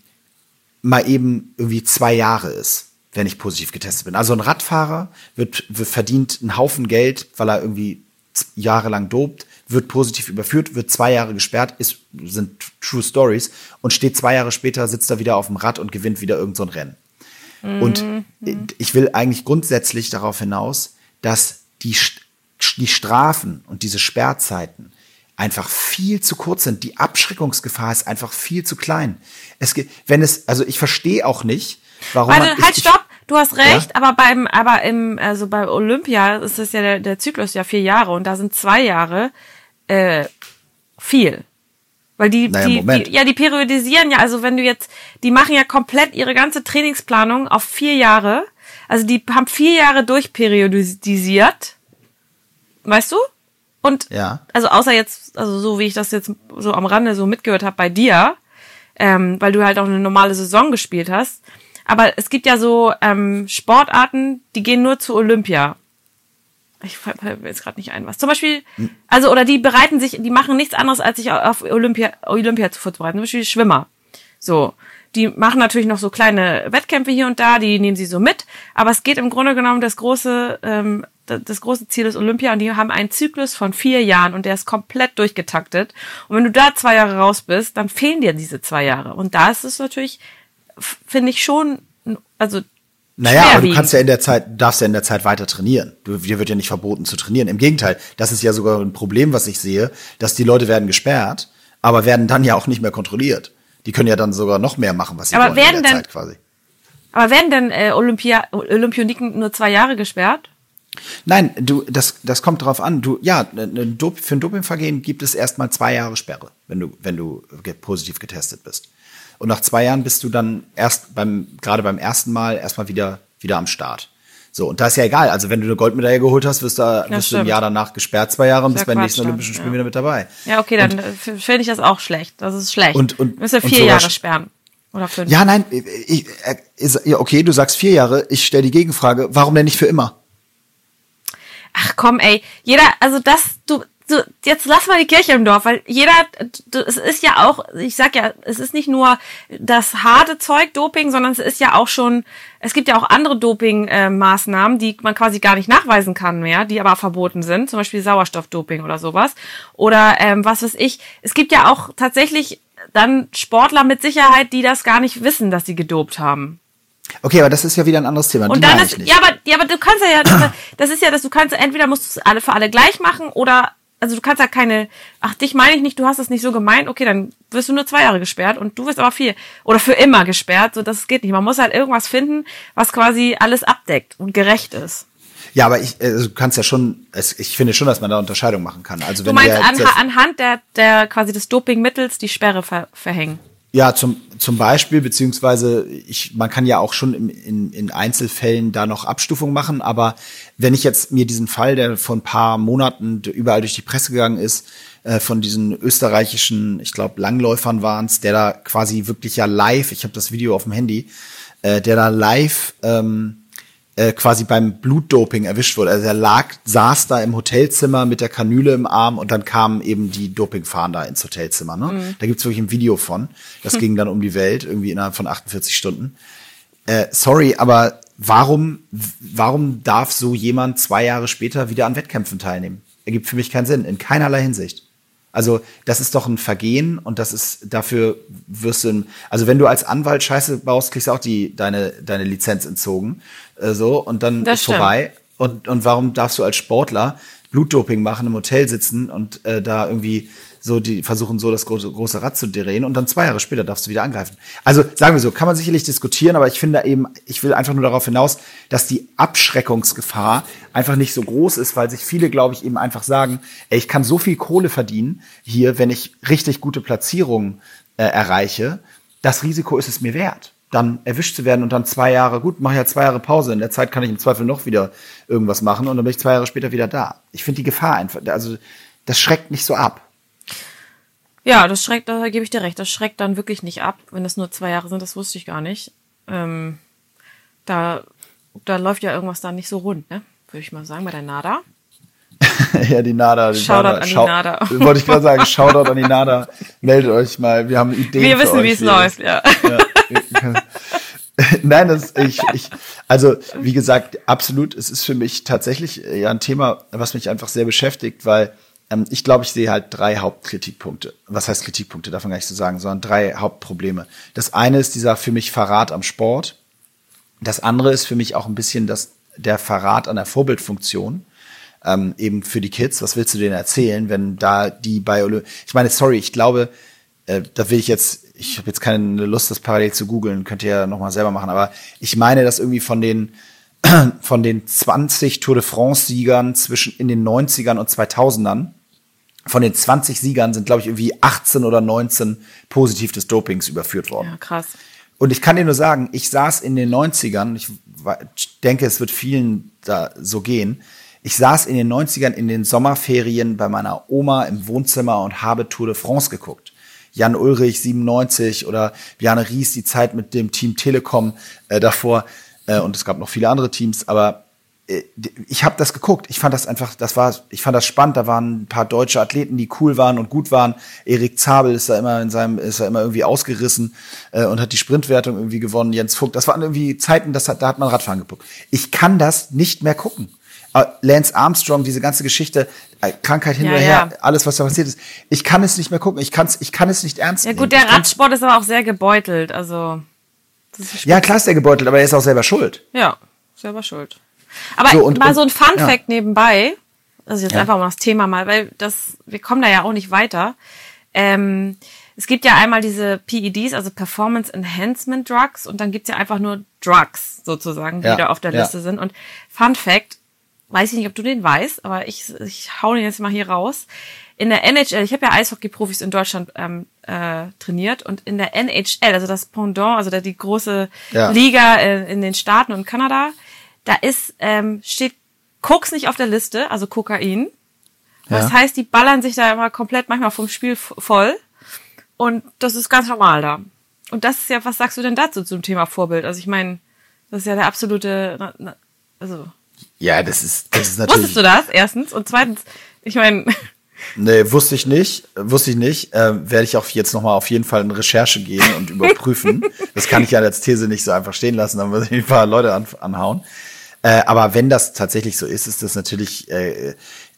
mal eben irgendwie zwei Jahre ist wenn ich positiv getestet bin. Also ein Radfahrer wird, wird verdient einen Haufen Geld, weil er irgendwie jahrelang dopt, wird positiv überführt, wird zwei Jahre gesperrt, ist, sind True Stories und steht zwei Jahre später, sitzt er wieder auf dem Rad und gewinnt wieder irgendein so Rennen. Mhm. Und ich will eigentlich grundsätzlich darauf hinaus, dass die, die Strafen und diese Sperrzeiten einfach viel zu kurz sind. Die Abschreckungsgefahr ist einfach viel zu klein. Es, wenn es, also ich verstehe auch nicht, Warum Warte, halt, stopp! Du hast recht, ja? aber beim, aber im, also bei Olympia ist es ja der, der Zyklus ja vier Jahre und da sind zwei Jahre äh, viel. Weil die, naja, die, die, ja, die periodisieren ja, also wenn du jetzt, die machen ja komplett ihre ganze Trainingsplanung auf vier Jahre. Also die haben vier Jahre durchperiodisiert. Weißt du? Und ja. also außer jetzt, also so wie ich das jetzt so am Rande so mitgehört habe bei dir, ähm, weil du halt auch eine normale Saison gespielt hast, aber es gibt ja so ähm, Sportarten, die gehen nur zu Olympia. Ich fällt mir jetzt gerade nicht ein, was. Zum Beispiel, also, oder die bereiten sich, die machen nichts anderes, als sich auf Olympia, Olympia zu vorzubereiten. Zum Beispiel Schwimmer. So. Die machen natürlich noch so kleine Wettkämpfe hier und da, die nehmen sie so mit. Aber es geht im Grunde genommen das große, ähm, das große Ziel ist Olympia und die haben einen Zyklus von vier Jahren und der ist komplett durchgetaktet. Und wenn du da zwei Jahre raus bist, dann fehlen dir diese zwei Jahre. Und da ist es natürlich finde ich schon, also naja, aber du kannst ja in der Zeit, darfst ja in der Zeit weiter trainieren. Du, dir wird ja nicht verboten zu trainieren. Im Gegenteil, das ist ja sogar ein Problem, was ich sehe, dass die Leute werden gesperrt, aber werden dann ja auch nicht mehr kontrolliert. Die können ja dann sogar noch mehr machen, was sie aber wollen werden in der denn, Zeit quasi. Aber werden denn äh, Olympia, Olympioniken nur zwei Jahre gesperrt? Nein, du, das, das kommt drauf an. Du, ja, für ein Dopingvergehen gibt es erstmal zwei Jahre Sperre, wenn du, wenn du positiv getestet bist. Und nach zwei Jahren bist du dann erst beim, gerade beim ersten Mal erstmal wieder, wieder am Start. So, und da ist ja egal. Also, wenn du eine Goldmedaille geholt hast, wirst du, ja, wirst du ein Jahr danach gesperrt, zwei Jahre und bist bei den nächsten Olympischen Spielen ja. wieder mit dabei. Ja, okay, dann äh, finde ich das auch schlecht. Das ist schlecht. Und, und, du musst ja vier Jahre sperren. Oder fünf. Ja, nein, ich, ich, okay, du sagst vier Jahre. Ich stelle die Gegenfrage. Warum denn nicht für immer? Ach komm, ey. Jeder, also das, du, so, jetzt lass mal die Kirche im Dorf, weil jeder, es ist ja auch, ich sag ja, es ist nicht nur das harte Zeug Doping, sondern es ist ja auch schon, es gibt ja auch andere Doping-Maßnahmen, die man quasi gar nicht nachweisen kann mehr, die aber verboten sind, zum Beispiel Sauerstoffdoping oder sowas. Oder ähm, was weiß ich, es gibt ja auch tatsächlich dann Sportler mit Sicherheit, die das gar nicht wissen, dass sie gedopt haben. Okay, aber das ist ja wieder ein anderes Thema. Und dann ist, ja, aber, ja, aber du kannst ja, das ist ja, dass du kannst, entweder musst du es alle für alle gleich machen oder also du kannst ja keine, ach, dich meine ich nicht, du hast es nicht so gemeint, okay, dann wirst du nur zwei Jahre gesperrt und du wirst aber vier oder für immer gesperrt, so das geht nicht. Man muss halt irgendwas finden, was quasi alles abdeckt und gerecht ist. Ja, aber ich, also du kannst ja schon, ich finde schon, dass man da Unterscheidung machen kann. Also wenn du meinst an, anhand der, der quasi des Dopingmittels die Sperre ver, verhängen? Ja, zum, zum Beispiel, beziehungsweise ich, man kann ja auch schon in, in, in Einzelfällen da noch Abstufung machen, aber wenn ich jetzt mir diesen Fall, der vor ein paar Monaten überall durch die Presse gegangen ist, äh, von diesen österreichischen, ich glaube, Langläufern waren es, der da quasi wirklich ja live, ich habe das Video auf dem Handy, äh, der da live ähm, äh, quasi beim Blutdoping erwischt wurde. Also er lag, saß da im Hotelzimmer mit der Kanüle im Arm und dann kamen eben die Dopingfahnder ins Hotelzimmer. Ne? Mhm. Da gibt's wirklich ein Video von. Das ging dann um die Welt, irgendwie innerhalb von 48 Stunden. Äh, sorry, aber warum, warum darf so jemand zwei Jahre später wieder an Wettkämpfen teilnehmen? Ergibt für mich keinen Sinn, in keinerlei Hinsicht. Also das ist doch ein Vergehen und das ist dafür wirst du, also wenn du als Anwalt Scheiße baust, kriegst du auch die deine deine Lizenz entzogen, äh, so und dann das ist stimmt. vorbei. Und und warum darfst du als Sportler Blutdoping machen, im Hotel sitzen und äh, da irgendwie so die versuchen so das große, große Rad zu drehen und dann zwei Jahre später darfst du wieder angreifen. Also sagen wir so, kann man sicherlich diskutieren, aber ich finde eben, ich will einfach nur darauf hinaus, dass die Abschreckungsgefahr einfach nicht so groß ist, weil sich viele, glaube ich, eben einfach sagen, ey, ich kann so viel Kohle verdienen hier, wenn ich richtig gute Platzierungen äh, erreiche. Das Risiko ist es mir wert dann erwischt zu werden und dann zwei Jahre, gut, mache ja zwei Jahre Pause. In der Zeit kann ich im Zweifel noch wieder irgendwas machen und dann bin ich zwei Jahre später wieder da. Ich finde die Gefahr einfach, also das schreckt nicht so ab. Ja, das schreckt, da gebe ich dir recht, das schreckt dann wirklich nicht ab, wenn es nur zwei Jahre sind, das wusste ich gar nicht. Ähm, da, da läuft ja irgendwas da nicht so rund, ne? Würde ich mal sagen, bei der NADA. ja, die NADA. Die Shoutout NADA. an die NADA. Wollte ich gerade sagen, Shoutout an die NADA. Meldet euch mal, wir haben Ideen. Wir wissen, wie es läuft, ja. ja. Nein, das, ich, ich, also wie gesagt, absolut, es ist für mich tatsächlich ja ein Thema, was mich einfach sehr beschäftigt, weil ähm, ich glaube, ich sehe halt drei Hauptkritikpunkte. Was heißt Kritikpunkte, man gar nicht so sagen, sondern drei Hauptprobleme. Das eine ist dieser für mich Verrat am Sport. Das andere ist für mich auch ein bisschen das, der Verrat an der Vorbildfunktion. Ähm, eben für die Kids. Was willst du denen erzählen, wenn da die bei Olymp Ich meine, sorry, ich glaube, äh, da will ich jetzt, ich habe jetzt keine Lust, das parallel zu googeln, könnt ihr ja nochmal selber machen, aber ich meine, dass irgendwie von den von den 20 Tour de France Siegern zwischen in den 90ern und 2000ern von den 20 Siegern sind, glaube ich, irgendwie 18 oder 19 positiv des Dopings überführt worden. Ja, krass. Und ich kann dir nur sagen, ich saß in den 90ern, ich denke, es wird vielen da so gehen. Ich saß in den 90ern in den Sommerferien bei meiner Oma im Wohnzimmer und habe Tour de France geguckt. Jan Ulrich 97 oder Bjarne Ries die Zeit mit dem Team Telekom äh, davor äh, und es gab noch viele andere Teams, aber äh, ich habe das geguckt. Ich fand das einfach, das war, ich fand das spannend. Da waren ein paar deutsche Athleten, die cool waren und gut waren. Erik Zabel ist da immer in seinem, ist da immer irgendwie ausgerissen äh, und hat die Sprintwertung irgendwie gewonnen. Jens Vogt, das waren irgendwie Zeiten, das hat, da hat man Radfahren geguckt. Ich kann das nicht mehr gucken. Äh, Lance Armstrong, diese ganze Geschichte, äh, Krankheit hin ja, oder her, ja. alles, was da passiert ist. Ich kann es nicht mehr gucken. Ich, kann's, ich kann es nicht ernst nehmen. Ja gut, der Radsport ist aber auch sehr gebeutelt. Also ja, klar ist der gebeutelt, aber er ist auch selber schuld. Ja, selber schuld. Aber so, und, mal so ein Fun Fact ja. nebenbei, also jetzt ja. einfach mal das Thema mal, weil das, wir kommen da ja auch nicht weiter. Ähm, es gibt ja einmal diese PEDs, also Performance Enhancement Drugs, und dann gibt's ja einfach nur Drugs sozusagen, die ja. da auf der Liste sind. Und Fun Fact, weiß ich nicht, ob du den weißt, aber ich, ich hau den jetzt mal hier raus. In der NHL, ich habe ja Eishockey-Profis in Deutschland ähm, äh, trainiert und in der NHL, also das Pendant, also der, die große ja. Liga äh, in den Staaten und Kanada, da ist, ähm, steht Koks nicht auf der Liste, also Kokain. Das ja. heißt, die ballern sich da immer komplett manchmal vom Spiel voll. Und das ist ganz normal da. Und das ist ja, was sagst du denn dazu zum Thema Vorbild? Also ich meine, das ist ja der absolute, also. Ja, das ist, das ist natürlich. Wusstest du das? Erstens. Und zweitens, ich meine. Nee, wusste ich nicht. Wusste ich nicht. Äh, werde ich auch jetzt nochmal auf jeden Fall in Recherche gehen und überprüfen. das kann ich ja als These nicht so einfach stehen lassen, dann muss ich ein paar Leute an, anhauen. Äh, aber wenn das tatsächlich so ist, ist das natürlich äh,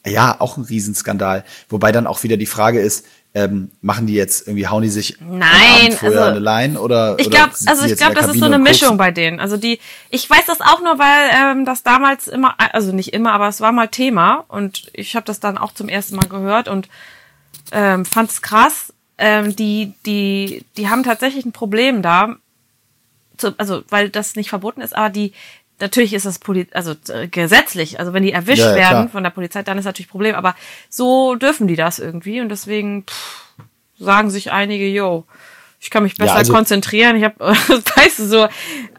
ja auch ein Riesenskandal. Wobei dann auch wieder die Frage ist, ähm, machen die jetzt irgendwie, hauen die sich Nein, vorher also, eine Line oder? Ich glaube, also ich glaube, das ist so eine Mischung bei denen. Also die, ich weiß das auch nur, weil ähm, das damals immer, also nicht immer, aber es war mal Thema und ich habe das dann auch zum ersten Mal gehört und ähm, fand es krass. Ähm, die, die, die haben tatsächlich ein Problem da, zu, also weil das nicht verboten ist, aber die natürlich ist das Poli also äh, gesetzlich, also wenn die erwischt ja, ja, werden klar. von der Polizei, dann ist natürlich ein Problem, aber so dürfen die das irgendwie und deswegen pff, sagen sich einige, yo, Ich kann mich besser ja, also, konzentrieren. Ich habe, weißt du so,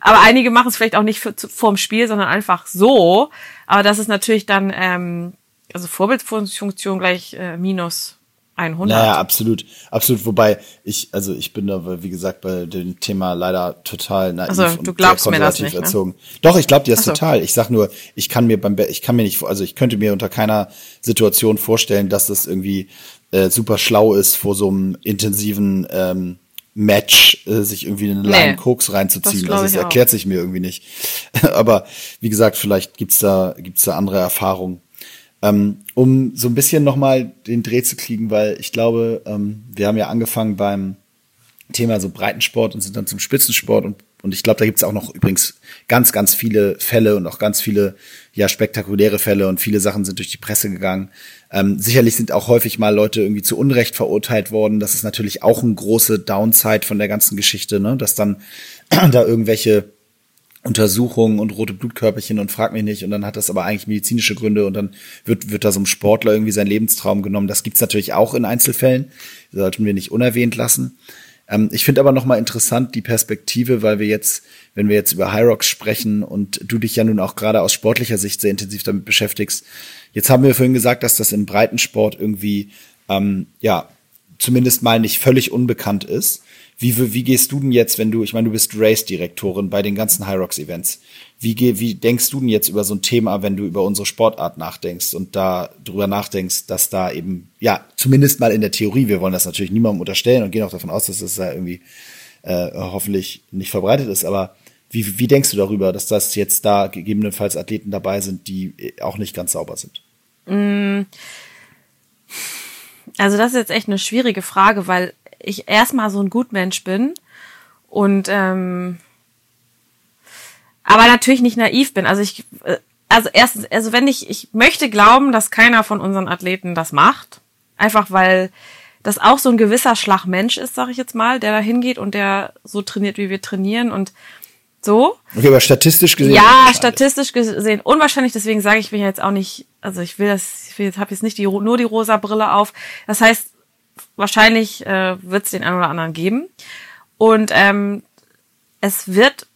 aber einige machen es vielleicht auch nicht für, vorm Spiel, sondern einfach so. Aber das ist natürlich dann, ähm, also Vorbildfunktion gleich äh, minus 100. Naja, absolut, absolut. Wobei ich, also ich bin da, wie gesagt, bei dem Thema leider total naiv also, du glaubst und mir das nicht, ne? erzogen. Ne? Doch, ich glaube dir das so. total. Ich sag nur, ich kann mir beim, ich kann mir nicht, also ich könnte mir unter keiner Situation vorstellen, dass das irgendwie äh, super schlau ist, vor so einem intensiven ähm, Match äh, sich irgendwie nee, langen Koks reinzuziehen. Das, also das erklärt sich mir irgendwie nicht. Aber wie gesagt, vielleicht gibt's da gibt's da andere Erfahrungen. Ähm, um so ein bisschen nochmal den Dreh zu kriegen, weil ich glaube, ähm, wir haben ja angefangen beim Thema so Breitensport und sind dann zum Spitzensport und und ich glaube, da gibt's auch noch übrigens ganz, ganz viele Fälle und auch ganz viele ja spektakuläre Fälle und viele Sachen sind durch die Presse gegangen. Ähm, sicherlich sind auch häufig mal Leute irgendwie zu Unrecht verurteilt worden. Das ist natürlich auch eine große Downside von der ganzen Geschichte, ne? dass dann da irgendwelche Untersuchungen und rote Blutkörperchen und frag mich nicht und dann hat das aber eigentlich medizinische Gründe und dann wird, wird da so einem Sportler irgendwie sein Lebenstraum genommen. Das gibt's natürlich auch in Einzelfällen, das sollten wir nicht unerwähnt lassen. Ähm, ich finde aber nochmal interessant die Perspektive, weil wir jetzt, wenn wir jetzt über Hyrox sprechen und du dich ja nun auch gerade aus sportlicher Sicht sehr intensiv damit beschäftigst, jetzt haben wir vorhin gesagt, dass das im Breitensport irgendwie, ähm, ja, zumindest mal nicht völlig unbekannt ist. Wie, wie gehst du denn jetzt, wenn du, ich meine, du bist Race-Direktorin bei den ganzen Hyrox-Events. Wie, wie denkst du denn jetzt über so ein Thema, wenn du über unsere Sportart nachdenkst und da drüber nachdenkst, dass da eben, ja, zumindest mal in der Theorie, wir wollen das natürlich niemandem unterstellen und gehen auch davon aus, dass das da irgendwie äh, hoffentlich nicht verbreitet ist, aber wie, wie denkst du darüber, dass das jetzt da gegebenenfalls Athleten dabei sind, die auch nicht ganz sauber sind? Mm. Also das ist jetzt echt eine schwierige Frage, weil ich erstmal so ein Gutmensch bin und ähm, aber natürlich nicht naiv bin. Also ich, äh, also erstens, also wenn ich, ich möchte glauben, dass keiner von unseren Athleten das macht, einfach weil das auch so ein gewisser Schlag Mensch ist, sag ich jetzt mal, der da hingeht und der so trainiert, wie wir trainieren und so. Okay, aber statistisch gesehen. Ja, statistisch gesehen unwahrscheinlich. Deswegen sage ich mir jetzt auch nicht, also ich will das, ich will jetzt, habe jetzt nicht die, nur die rosa Brille auf. Das heißt, wahrscheinlich äh, wird es den einen oder anderen geben. Und ähm, es wird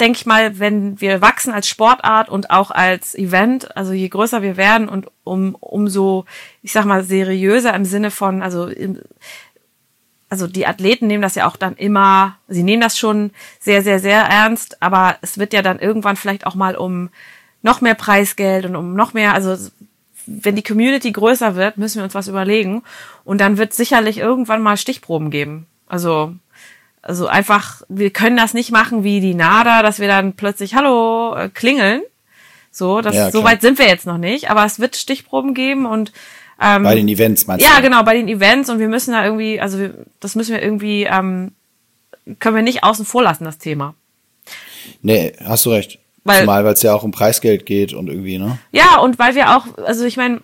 denke ich mal, wenn wir wachsen als Sportart und auch als Event, also je größer wir werden und um umso, ich sag mal, seriöser im Sinne von, also im, also die Athleten nehmen das ja auch dann immer, sie nehmen das schon sehr, sehr, sehr ernst, aber es wird ja dann irgendwann vielleicht auch mal um noch mehr Preisgeld und um noch mehr, also wenn die Community größer wird, müssen wir uns was überlegen und dann wird sicherlich irgendwann mal Stichproben geben. Also also einfach, wir können das nicht machen wie die NADA, dass wir dann plötzlich Hallo äh, klingeln. So, das ja, so weit sind wir jetzt noch nicht, aber es wird Stichproben geben und ähm, bei den Events meinst du? Ja, genau, bei den Events und wir müssen da irgendwie, also wir, das müssen wir irgendwie, ähm, können wir nicht außen vor lassen, das Thema. Nee, hast du recht. Weil, Zumal, weil es ja auch um Preisgeld geht und irgendwie, ne? Ja, und weil wir auch, also ich meine,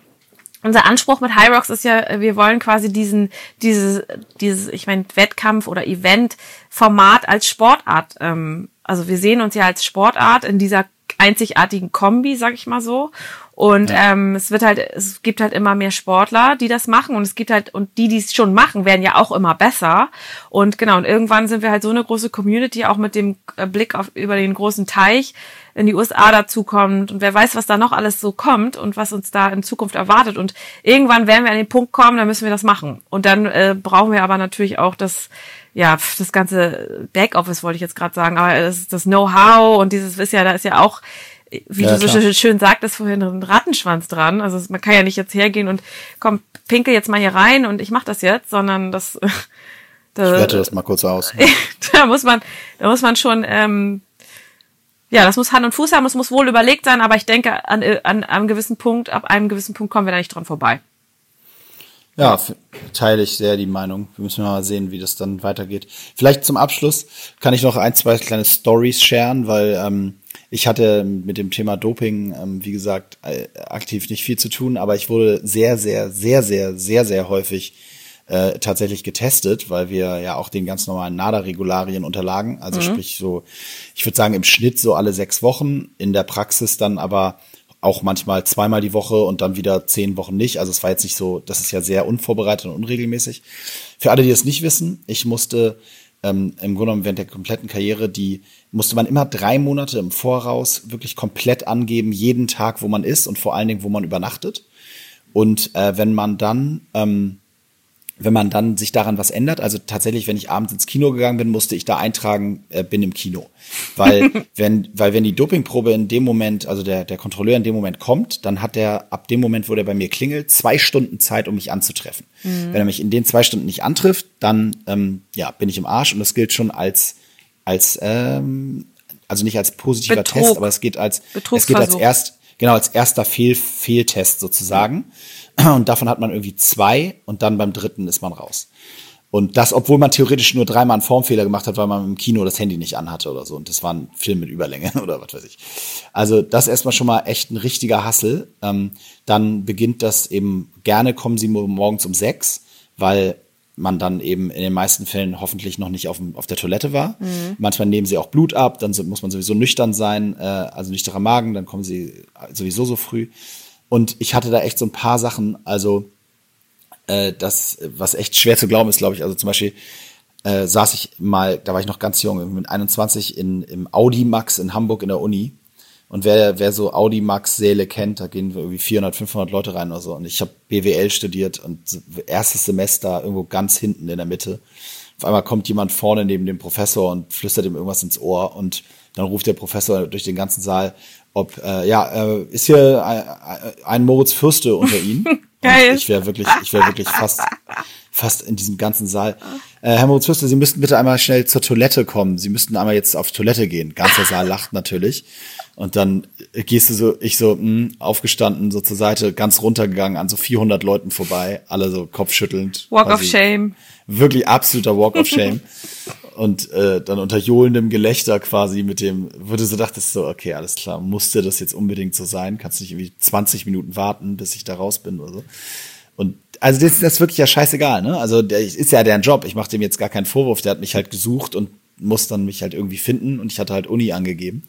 unser Anspruch mit High Rocks ist ja, wir wollen quasi diesen, dieses, dieses, ich meine, Wettkampf oder Event-Format als Sportart. Ähm, also wir sehen uns ja als Sportart in dieser einzigartigen Kombi, sag ich mal so. Und ja. ähm, es wird halt, es gibt halt immer mehr Sportler, die das machen und es gibt halt, und die, die es schon machen, werden ja auch immer besser. Und genau, und irgendwann sind wir halt so eine große Community, auch mit dem äh, Blick auf über den großen Teich in die USA dazukommt und wer weiß, was da noch alles so kommt und was uns da in Zukunft erwartet. Und irgendwann werden wir an den Punkt kommen, da müssen wir das machen. Und dann äh, brauchen wir aber natürlich auch das, ja, das ganze Backoffice wollte ich jetzt gerade sagen, aber das, das Know-how und dieses ist ja, da ist ja auch wie ja, du so klar. schön sagtest vorhin, ein Rattenschwanz dran. Also man kann ja nicht jetzt hergehen und komm, pinkel jetzt mal hier rein und ich mach das jetzt, sondern das. da, ich wette das mal kurz aus. da muss man, da muss man schon, ähm, ja, das muss Hand und Fuß haben, es muss wohl überlegt sein, aber ich denke, an, an, an einem gewissen Punkt, ab einem gewissen Punkt kommen wir da nicht dran vorbei. Ja, teile ich sehr die Meinung. Wir müssen mal sehen, wie das dann weitergeht. Vielleicht zum Abschluss kann ich noch ein, zwei kleine Stories sharen, weil ähm, ich hatte mit dem Thema Doping, ähm, wie gesagt, äh, aktiv nicht viel zu tun, aber ich wurde sehr, sehr, sehr, sehr, sehr, sehr häufig äh, tatsächlich getestet, weil wir ja auch den ganz normalen NADA-Regularien unterlagen. Also mhm. sprich so, ich würde sagen im Schnitt so alle sechs Wochen, in der Praxis dann aber auch manchmal zweimal die Woche und dann wieder zehn Wochen nicht. Also es war jetzt nicht so, das ist ja sehr unvorbereitet und unregelmäßig. Für alle, die das nicht wissen, ich musste ähm, im Grunde genommen während der kompletten Karriere, die musste man immer drei Monate im Voraus wirklich komplett angeben, jeden Tag, wo man ist und vor allen Dingen, wo man übernachtet. Und äh, wenn man dann ähm, wenn man dann sich daran was ändert, also tatsächlich, wenn ich abends ins Kino gegangen bin, musste ich da eintragen, äh, bin im Kino. Weil wenn, weil wenn die Dopingprobe in dem Moment, also der, der Kontrolleur in dem Moment kommt, dann hat der ab dem Moment, wo der bei mir klingelt, zwei Stunden Zeit, um mich anzutreffen. Mhm. Wenn er mich in den zwei Stunden nicht antrifft, dann ähm, ja, bin ich im Arsch und das gilt schon als, als ähm, also nicht als positiver Betrug. Test, aber es geht als es geht als erst, genau, als erster Fehl, Fehltest sozusagen. Mhm. Und davon hat man irgendwie zwei und dann beim dritten ist man raus. Und das, obwohl man theoretisch nur dreimal einen Formfehler gemacht hat, weil man im Kino das Handy nicht anhatte oder so. Und das war ein Film mit Überlänge oder was weiß ich. Also das erstmal schon mal echt ein richtiger Hassel. Ähm, dann beginnt das eben, gerne kommen sie morgens um sechs, weil man dann eben in den meisten Fällen hoffentlich noch nicht auf, auf der Toilette war. Mhm. Manchmal nehmen sie auch Blut ab, dann muss man sowieso nüchtern sein, äh, also nüchterner Magen, dann kommen sie sowieso so früh. Und ich hatte da echt so ein paar Sachen, also äh, das, was echt schwer zu glauben ist, glaube ich. Also zum Beispiel äh, saß ich mal, da war ich noch ganz jung, mit 21 in, im Audi Max in Hamburg in der Uni. Und wer, wer so Audi Max Säle kennt, da gehen irgendwie 400, 500 Leute rein oder so. Und ich habe BWL studiert und erstes Semester irgendwo ganz hinten in der Mitte. Auf einmal kommt jemand vorne neben dem Professor und flüstert ihm irgendwas ins Ohr und dann ruft der Professor durch den ganzen Saal, ob, äh, ja, äh, ist hier ein, ein Moritz Fürste unter Ihnen? Geil. ich wäre wirklich, ich wäre wirklich fast, fast in diesem ganzen Saal. Äh, Herr Moritz Fürste, Sie müssten bitte einmal schnell zur Toilette kommen. Sie müssten einmal jetzt auf Toilette gehen. Ganzer Saal lacht natürlich. Und dann gehst du so, ich so, mh, hm, aufgestanden, so zur Seite, ganz runtergegangen, an so 400 Leuten vorbei, alle so kopfschüttelnd. Walk of Shame. Wirklich absoluter Walk of Shame. und äh, dann unter johlendem Gelächter quasi mit dem, du so dachtest, so, okay, alles klar, musste das jetzt unbedingt so sein? Kannst nicht irgendwie 20 Minuten warten, bis ich da raus bin oder so. Und also das, das ist wirklich ja scheißegal, ne? Also der ist ja deren Job. Ich mache dem jetzt gar keinen Vorwurf. Der hat mich halt gesucht und muss dann mich halt irgendwie finden und ich hatte halt Uni angegeben.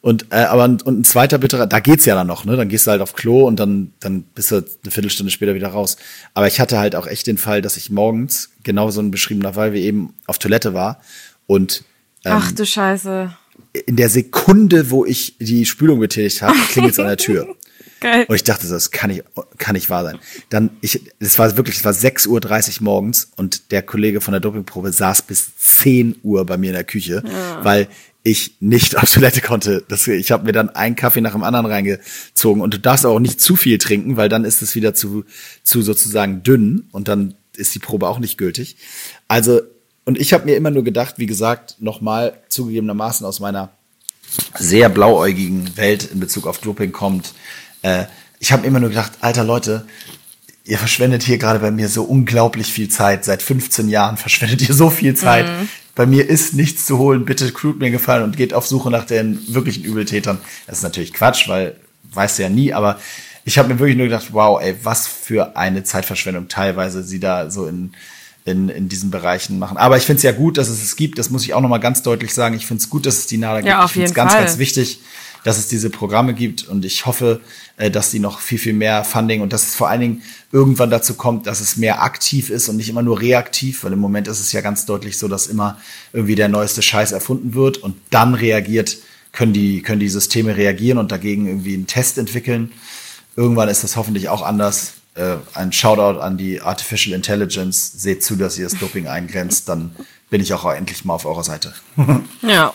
Und äh, aber und ein zweiter bitterer, da geht's ja dann noch, ne? Dann gehst du halt auf Klo und dann dann bist du eine Viertelstunde später wieder raus. Aber ich hatte halt auch echt den Fall, dass ich morgens genau so ein beschriebener Fall wie eben auf Toilette war und ähm, Ach du Scheiße. In der Sekunde, wo ich die Spülung betätigt habe, klingelt's an der Tür. Geil. Und ich dachte, so, das kann nicht, kann nicht wahr sein. Dann, ich, es war wirklich, es war 6.30 Uhr morgens und der Kollege von der Dopingprobe saß bis 10 Uhr bei mir in der Küche, ja. weil ich nicht auf Toilette konnte. Das, ich habe mir dann einen Kaffee nach dem anderen reingezogen und du darfst auch nicht zu viel trinken, weil dann ist es wieder zu, zu sozusagen dünn und dann ist die Probe auch nicht gültig. Also, und ich habe mir immer nur gedacht, wie gesagt, nochmal zugegebenermaßen aus meiner sehr blauäugigen Welt in Bezug auf Doping kommt. Äh, ich habe immer nur gedacht, alter Leute, ihr verschwendet hier gerade bei mir so unglaublich viel Zeit. Seit 15 Jahren verschwendet ihr so viel Zeit. Mhm bei mir ist nichts zu holen, bitte tut mir gefallen und geht auf Suche nach den wirklichen Übeltätern. Das ist natürlich Quatsch, weil weißt du ja nie, aber ich habe mir wirklich nur gedacht, wow, ey, was für eine Zeitverschwendung teilweise sie da so in, in, in diesen Bereichen machen. Aber ich finde es ja gut, dass es es gibt, das muss ich auch nochmal ganz deutlich sagen. Ich finde es gut, dass es die NADA gibt. Ja, auf ich finde es ganz, ganz wichtig, dass es diese Programme gibt und ich hoffe, äh, dass die noch viel, viel mehr Funding und dass es vor allen Dingen irgendwann dazu kommt, dass es mehr aktiv ist und nicht immer nur reaktiv, weil im Moment ist es ja ganz deutlich so, dass immer irgendwie der neueste Scheiß erfunden wird und dann reagiert, können die, können die Systeme reagieren und dagegen irgendwie einen Test entwickeln. Irgendwann ist das hoffentlich auch anders. Äh, ein Shoutout an die Artificial Intelligence. Seht zu, dass ihr das Doping eingrenzt, dann bin ich auch endlich mal auf eurer Seite. ja,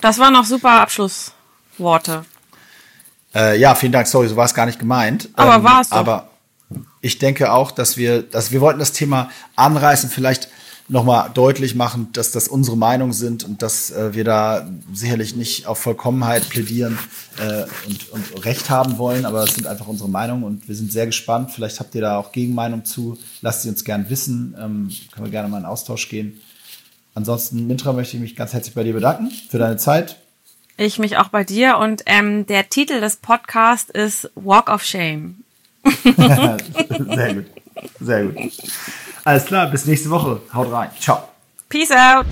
das waren noch super Abschlussworte. Äh, ja, vielen Dank. Sorry, so war es gar nicht gemeint. Aber ähm, war es. Aber ich denke auch, dass wir, dass wir wollten das Thema anreißen, vielleicht nochmal deutlich machen, dass das unsere Meinung sind und dass äh, wir da sicherlich nicht auf Vollkommenheit plädieren äh, und, und Recht haben wollen, aber es sind einfach unsere Meinungen und wir sind sehr gespannt. Vielleicht habt ihr da auch Gegenmeinung zu. Lasst sie uns gern wissen. Ähm, können wir gerne mal in Austausch gehen. Ansonsten, Mintra, möchte ich mich ganz herzlich bei dir bedanken für deine Zeit ich mich auch bei dir. Und ähm, der Titel des Podcasts ist Walk of Shame. Sehr gut. Sehr gut. Alles klar, bis nächste Woche. Haut rein. Ciao. Peace out.